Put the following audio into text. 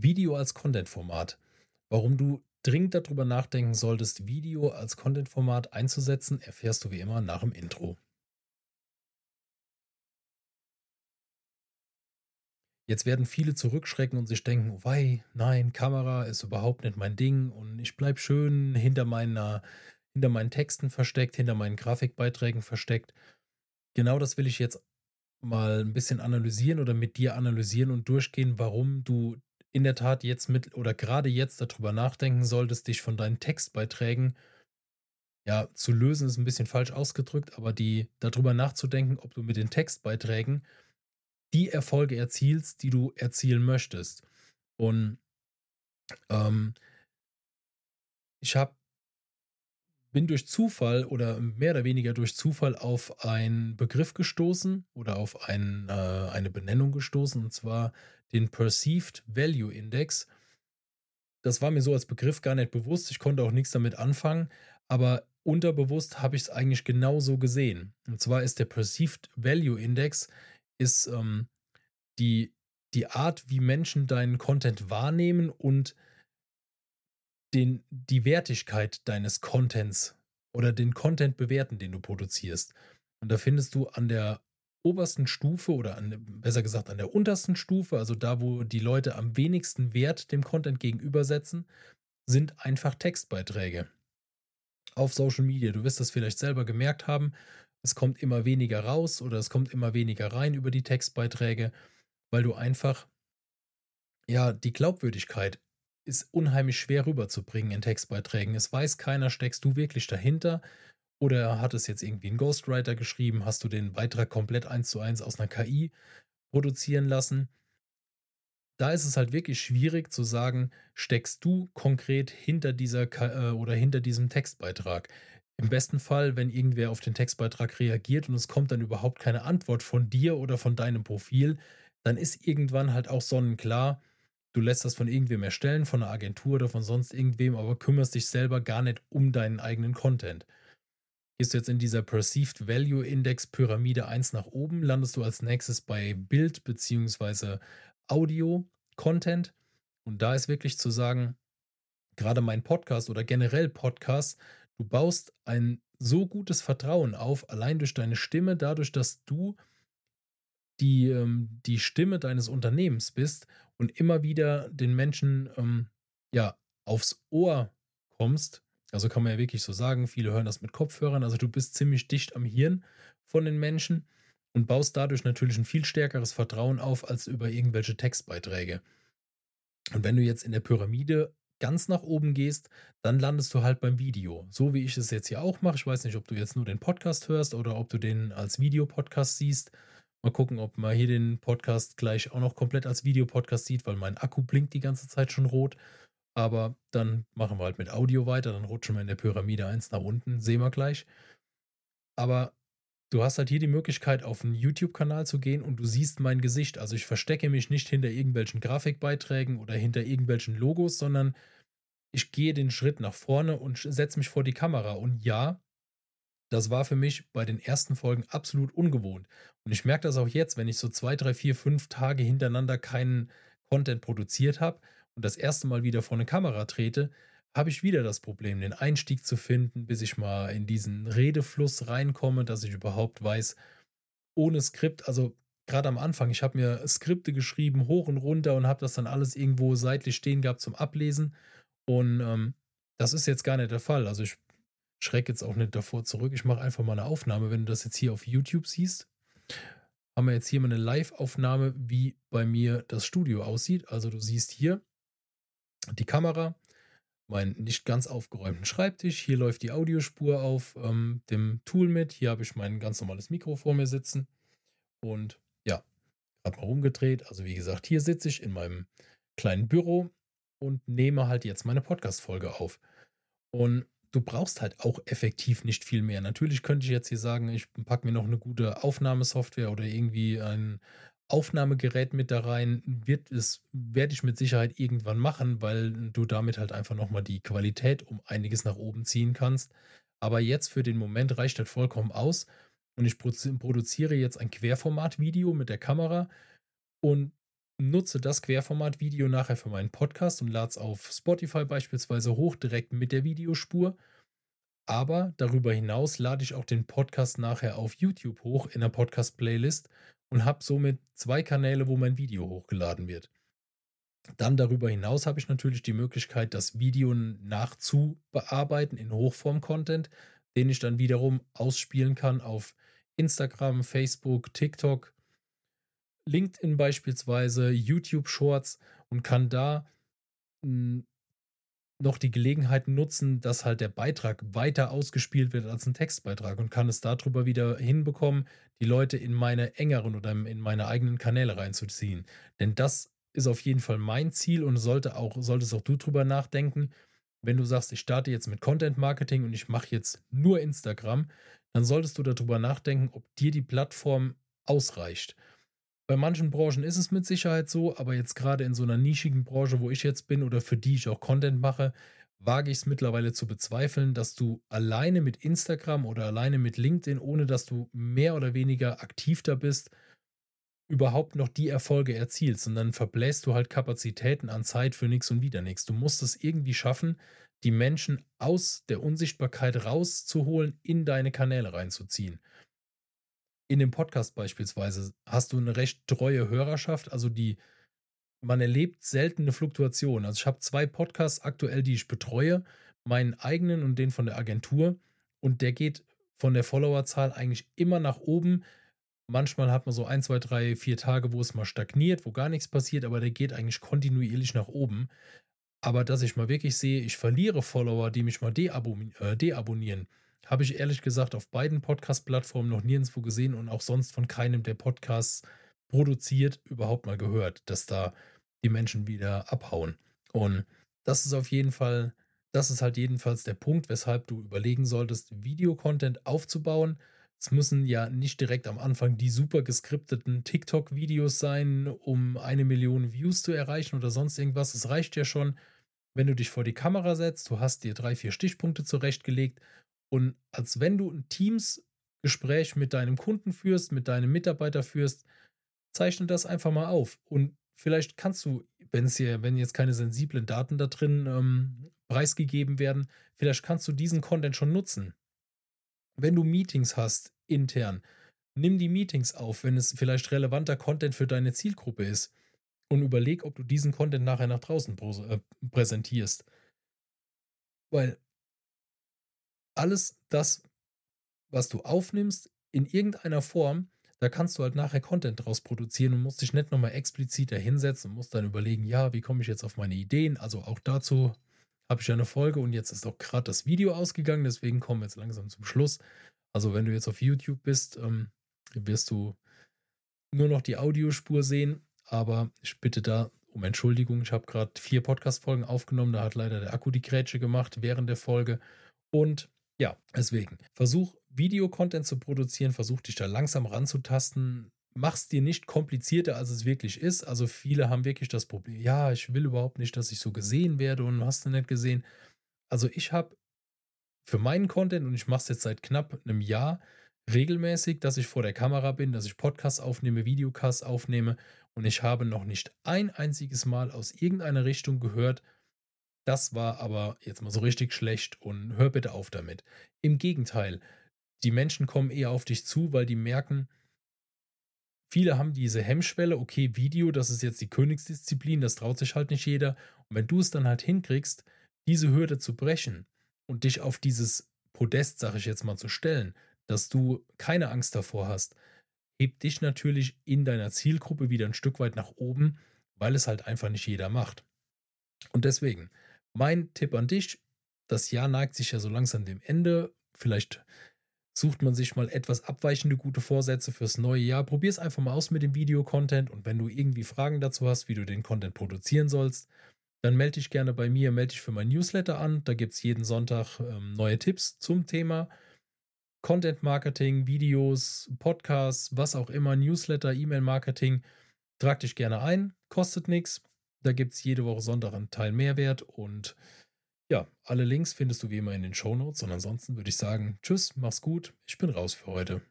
Video als Content-Format. Warum du dringend darüber nachdenken solltest, Video als Content-Format einzusetzen, erfährst du wie immer nach dem Intro. Jetzt werden viele zurückschrecken und sich denken, oh wei, nein, Kamera ist überhaupt nicht mein Ding und ich bleibe schön hinter meiner, hinter meinen Texten versteckt, hinter meinen Grafikbeiträgen versteckt. Genau das will ich jetzt mal ein bisschen analysieren oder mit dir analysieren und durchgehen, warum du in der Tat jetzt mit oder gerade jetzt darüber nachdenken solltest, dich von deinen Textbeiträgen ja zu lösen, ist ein bisschen falsch ausgedrückt, aber die darüber nachzudenken, ob du mit den Textbeiträgen die Erfolge erzielst, die du erzielen möchtest. Und ähm, ich habe bin durch Zufall oder mehr oder weniger durch Zufall auf einen Begriff gestoßen oder auf ein, äh, eine Benennung gestoßen, und zwar den Perceived Value Index. Das war mir so als Begriff gar nicht bewusst. Ich konnte auch nichts damit anfangen, aber unterbewusst habe ich es eigentlich genauso gesehen. Und zwar ist der Perceived Value Index ist ähm, die, die Art, wie Menschen deinen Content wahrnehmen und den, die Wertigkeit deines Contents oder den Content bewerten, den du produzierst. Und da findest du an der obersten Stufe oder an, besser gesagt an der untersten Stufe, also da, wo die Leute am wenigsten Wert dem Content gegenübersetzen, sind einfach Textbeiträge auf Social Media. Du wirst das vielleicht selber gemerkt haben. Es kommt immer weniger raus oder es kommt immer weniger rein über die Textbeiträge, weil du einfach ja die Glaubwürdigkeit ist unheimlich schwer rüberzubringen in Textbeiträgen. Es weiß keiner, steckst du wirklich dahinter? Oder hat es jetzt irgendwie ein Ghostwriter geschrieben? Hast du den Beitrag komplett eins zu eins aus einer KI produzieren lassen? Da ist es halt wirklich schwierig zu sagen, steckst du konkret hinter dieser äh, oder hinter diesem Textbeitrag. Im besten Fall, wenn irgendwer auf den Textbeitrag reagiert und es kommt dann überhaupt keine Antwort von dir oder von deinem Profil, dann ist irgendwann halt auch sonnenklar, Du lässt das von irgendwem erstellen, von einer Agentur oder von sonst irgendwem, aber kümmerst dich selber gar nicht um deinen eigenen Content. Gehst du jetzt in dieser Perceived Value Index Pyramide 1 nach oben, landest du als nächstes bei Bild bzw. Audio Content. Und da ist wirklich zu sagen, gerade mein Podcast oder generell Podcast, du baust ein so gutes Vertrauen auf, allein durch deine Stimme, dadurch, dass du die, ähm, die Stimme deines Unternehmens bist und immer wieder den Menschen ähm, ja aufs Ohr kommst, also kann man ja wirklich so sagen, viele hören das mit Kopfhörern, also du bist ziemlich dicht am Hirn von den Menschen und baust dadurch natürlich ein viel stärkeres Vertrauen auf als über irgendwelche Textbeiträge. Und wenn du jetzt in der Pyramide ganz nach oben gehst, dann landest du halt beim Video. So wie ich es jetzt hier auch mache. Ich weiß nicht, ob du jetzt nur den Podcast hörst oder ob du den als Videopodcast siehst. Mal gucken, ob man hier den Podcast gleich auch noch komplett als Videopodcast sieht, weil mein Akku blinkt die ganze Zeit schon rot. Aber dann machen wir halt mit Audio weiter, dann rutschen wir in der Pyramide 1 nach unten, sehen wir gleich. Aber du hast halt hier die Möglichkeit, auf einen YouTube-Kanal zu gehen und du siehst mein Gesicht. Also ich verstecke mich nicht hinter irgendwelchen Grafikbeiträgen oder hinter irgendwelchen Logos, sondern ich gehe den Schritt nach vorne und setze mich vor die Kamera. Und ja, das war für mich bei den ersten Folgen absolut ungewohnt. Und ich merke das auch jetzt, wenn ich so zwei, drei, vier, fünf Tage hintereinander keinen Content produziert habe und das erste Mal wieder vor eine Kamera trete, habe ich wieder das Problem, den Einstieg zu finden, bis ich mal in diesen Redefluss reinkomme, dass ich überhaupt weiß, ohne Skript, also gerade am Anfang, ich habe mir Skripte geschrieben, hoch und runter und habe das dann alles irgendwo seitlich stehen gehabt zum Ablesen. Und ähm, das ist jetzt gar nicht der Fall. Also ich schrecke jetzt auch nicht davor zurück. Ich mache einfach mal eine Aufnahme. Wenn du das jetzt hier auf YouTube siehst, haben wir jetzt hier mal eine Live-Aufnahme, wie bei mir das Studio aussieht. Also du siehst hier die Kamera, meinen nicht ganz aufgeräumten Schreibtisch. Hier läuft die Audiospur auf ähm, dem Tool mit. Hier habe ich mein ganz normales Mikro vor mir sitzen. Und ja, gerade mal rumgedreht. Also wie gesagt, hier sitze ich in meinem kleinen Büro und nehme halt jetzt meine Podcast-Folge auf. Und du brauchst halt auch effektiv nicht viel mehr. Natürlich könnte ich jetzt hier sagen, ich packe mir noch eine gute Aufnahmesoftware oder irgendwie ein Aufnahmegerät mit da rein. Wird es, werde ich mit Sicherheit irgendwann machen, weil du damit halt einfach nochmal die Qualität um einiges nach oben ziehen kannst. Aber jetzt für den Moment reicht das vollkommen aus. Und ich produziere jetzt ein Querformat-Video mit der Kamera und nutze das Querformat-Video nachher für meinen Podcast und lade es auf Spotify beispielsweise hoch, direkt mit der Videospur. Aber darüber hinaus lade ich auch den Podcast nachher auf YouTube hoch in der Podcast-Playlist und habe somit zwei Kanäle, wo mein Video hochgeladen wird. Dann darüber hinaus habe ich natürlich die Möglichkeit, das Video nachzubearbeiten in Hochform-Content, den ich dann wiederum ausspielen kann auf Instagram, Facebook, TikTok, LinkedIn beispielsweise, YouTube Shorts und kann da hm, noch die Gelegenheit nutzen, dass halt der Beitrag weiter ausgespielt wird als ein Textbeitrag und kann es darüber wieder hinbekommen, die Leute in meine engeren oder in meine eigenen Kanäle reinzuziehen. Denn das ist auf jeden Fall mein Ziel und sollte auch, solltest auch du drüber nachdenken. Wenn du sagst, ich starte jetzt mit Content Marketing und ich mache jetzt nur Instagram, dann solltest du darüber nachdenken, ob dir die Plattform ausreicht. Bei manchen Branchen ist es mit Sicherheit so, aber jetzt gerade in so einer nischigen Branche, wo ich jetzt bin oder für die ich auch Content mache, wage ich es mittlerweile zu bezweifeln, dass du alleine mit Instagram oder alleine mit LinkedIn, ohne dass du mehr oder weniger aktiv da bist, überhaupt noch die Erfolge erzielst. Und dann verbläst du halt Kapazitäten an Zeit für nichts und wieder nichts. Du musst es irgendwie schaffen, die Menschen aus der Unsichtbarkeit rauszuholen, in deine Kanäle reinzuziehen. In dem Podcast beispielsweise hast du eine recht treue Hörerschaft, also die man erlebt selten eine Fluktuation. Also ich habe zwei Podcasts aktuell, die ich betreue, meinen eigenen und den von der Agentur und der geht von der Followerzahl eigentlich immer nach oben. Manchmal hat man so ein, zwei, drei, vier Tage, wo es mal stagniert, wo gar nichts passiert, aber der geht eigentlich kontinuierlich nach oben. Aber dass ich mal wirklich sehe, ich verliere Follower, die mich mal äh, deabonnieren, habe ich ehrlich gesagt auf beiden Podcast-Plattformen noch nirgendwo gesehen und auch sonst von keinem der Podcasts produziert überhaupt mal gehört, dass da die Menschen wieder abhauen. Und das ist auf jeden Fall, das ist halt jedenfalls der Punkt, weshalb du überlegen solltest, Videocontent aufzubauen. Es müssen ja nicht direkt am Anfang die super geskripteten TikTok-Videos sein, um eine Million Views zu erreichen oder sonst irgendwas. Es reicht ja schon, wenn du dich vor die Kamera setzt, du hast dir drei, vier Stichpunkte zurechtgelegt und als wenn du ein Teams-Gespräch mit deinem Kunden führst, mit deinem Mitarbeiter führst, zeichne das einfach mal auf. Und vielleicht kannst du, wenn es hier, wenn jetzt keine sensiblen Daten da drin ähm, preisgegeben werden, vielleicht kannst du diesen Content schon nutzen. Wenn du Meetings hast intern, nimm die Meetings auf, wenn es vielleicht relevanter Content für deine Zielgruppe ist und überleg, ob du diesen Content nachher nach draußen äh, präsentierst. Weil alles das, was du aufnimmst, in irgendeiner Form, da kannst du halt nachher Content draus produzieren und musst dich nicht nochmal explizit dahinsetzen und musst dann überlegen, ja, wie komme ich jetzt auf meine Ideen? Also auch dazu habe ich ja eine Folge und jetzt ist auch gerade das Video ausgegangen, deswegen kommen wir jetzt langsam zum Schluss. Also wenn du jetzt auf YouTube bist, ähm, wirst du nur noch die Audiospur sehen, aber ich bitte da um Entschuldigung. Ich habe gerade vier Podcast-Folgen aufgenommen, da hat leider der Akku die Grätsche gemacht während der Folge und ja, deswegen versuch Videocontent zu produzieren, versuch dich da langsam ranzutasten, mach's dir nicht komplizierter, als es wirklich ist. Also viele haben wirklich das Problem, ja, ich will überhaupt nicht, dass ich so gesehen werde und hast du nicht gesehen. Also ich habe für meinen Content und ich mache es jetzt seit knapp einem Jahr regelmäßig, dass ich vor der Kamera bin, dass ich Podcasts aufnehme, Videocasts aufnehme und ich habe noch nicht ein einziges Mal aus irgendeiner Richtung gehört, das war aber jetzt mal so richtig schlecht und hör bitte auf damit. Im Gegenteil, die Menschen kommen eher auf dich zu, weil die merken, Viele haben diese Hemmschwelle, okay, Video, das ist jetzt die Königsdisziplin, das traut sich halt nicht jeder. Und wenn du es dann halt hinkriegst, diese Hürde zu brechen und dich auf dieses Podest, sag ich jetzt mal, zu stellen, dass du keine Angst davor hast, hebt dich natürlich in deiner Zielgruppe wieder ein Stück weit nach oben, weil es halt einfach nicht jeder macht. Und deswegen, mein Tipp an dich, das Jahr neigt sich ja so langsam dem Ende. Vielleicht sucht man sich mal etwas abweichende gute Vorsätze fürs neue Jahr. Probier es einfach mal aus mit dem Video-Content und wenn du irgendwie Fragen dazu hast, wie du den Content produzieren sollst, dann melde dich gerne bei mir, melde dich für mein Newsletter an. Da gibt es jeden Sonntag ähm, neue Tipps zum Thema Content Marketing, Videos, Podcasts, was auch immer, Newsletter, E-Mail-Marketing. Trag dich gerne ein, kostet nichts. Da gibt es jede Woche Sonntag einen Teil Mehrwert und ja, alle Links findest du wie immer in den Show Notes. Und ansonsten würde ich sagen, tschüss, mach's gut, ich bin raus für heute.